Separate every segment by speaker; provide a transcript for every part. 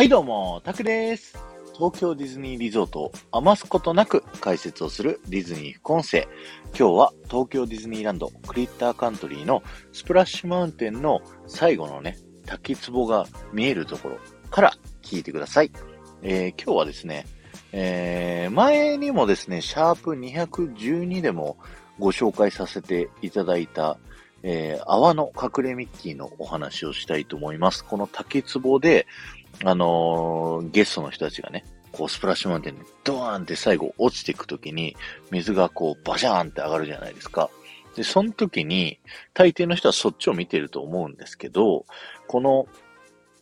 Speaker 1: はいどうも、タクです。東京ディズニーリゾートを余すことなく解説をするディズニー副音声。今日は東京ディズニーランドクリッターカントリーのスプラッシュマウンテンの最後のね、滝壺が見えるところから聞いてください。えー、今日はですね、えー、前にもですね、シャープ212でもご紹介させていただいた、えー、泡の隠れミッキーのお話をしたいと思います。この滝壺で、あのー、ゲストの人たちがね、こうスプラッシュマウンテンにドーンって最後落ちていくときに、水がこうバシャーンって上がるじゃないですか。で、その時に、大抵の人はそっちを見てると思うんですけど、この、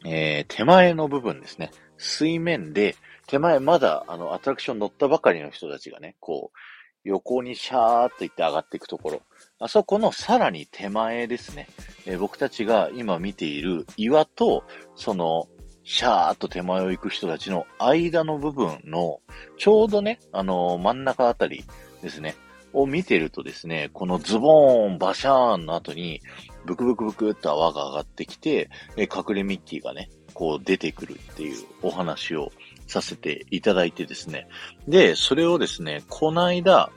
Speaker 1: えー、手前の部分ですね。水面で、手前まだ、あの、アトラクション乗ったばかりの人たちがね、こう、横にシャーっと行って上がっていくところ。あそこのさらに手前ですね。えー、僕たちが今見ている岩と、その、シャーっと手前を行く人たちの間の部分の、ちょうどね、あのー、真ん中あたりですね、を見てるとですね、このズボーン、バシャーンの後に、ブクブクブクっと泡が上がってきて、え隠れミッキーがね、こう出てくるっていうお話をさせていただいてですね。で、それをですね、この間、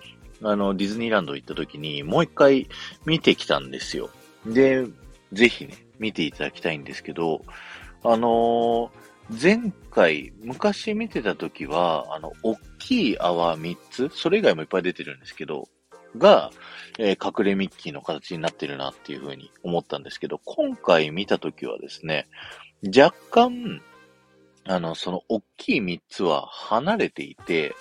Speaker 1: あの、ディズニーランド行った時に、もう一回見てきたんですよ。で、ぜひね、見ていただきたいんですけど、あのー、前回、昔見てた時は、あの、大きい泡3つ、それ以外もいっぱい出てるんですけど、が、えー、隠れミッキーの形になってるなっていうふうに思ったんですけど、今回見た時はですね、若干、あの、その大きい3つは離れていて、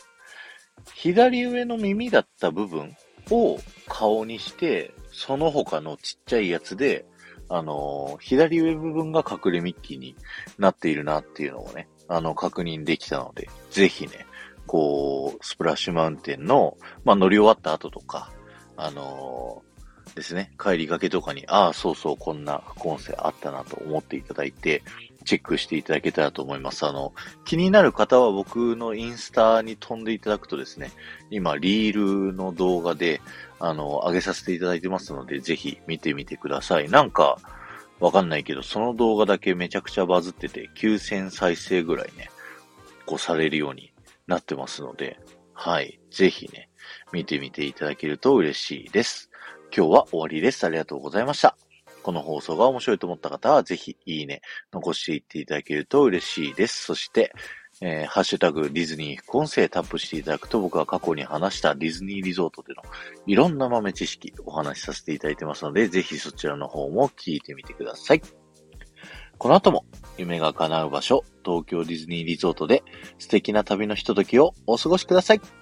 Speaker 1: 左上の耳だった部分を顔にして、その他のちっちゃいやつであの、左上部分が隠れミッキーになっているなっていうのをね、あの、確認できたので、ぜひね、こう、スプラッシュマウンテンの、まあ、乗り終わった後とか、あの、ですね、帰りがけとかに、ああ、そうそう、こんな副音声あったなと思っていただいて、チェックしていただけたらと思います。あの、気になる方は僕のインスタに飛んでいただくとですね、今、リールの動画で、あの、上げさせていただいてますので、ぜひ見てみてください。なんか、わかんないけど、その動画だけめちゃくちゃバズってて、9000再生ぐらいね、こうされるようになってますので、はい。ぜひね、見てみていただけると嬉しいです。今日は終わりです。ありがとうございました。この放送が面白いと思った方は、ぜひいいね、残していっていただけると嬉しいです。そして、えー、ハッシュタグディズニー副音声タップしていただくと僕は過去に話したディズニーリゾートでのいろんな豆知識お話しさせていただいてますので、ぜひそちらの方も聞いてみてください。この後も夢が叶う場所、東京ディズニーリゾートで素敵な旅のひとときをお過ごしください。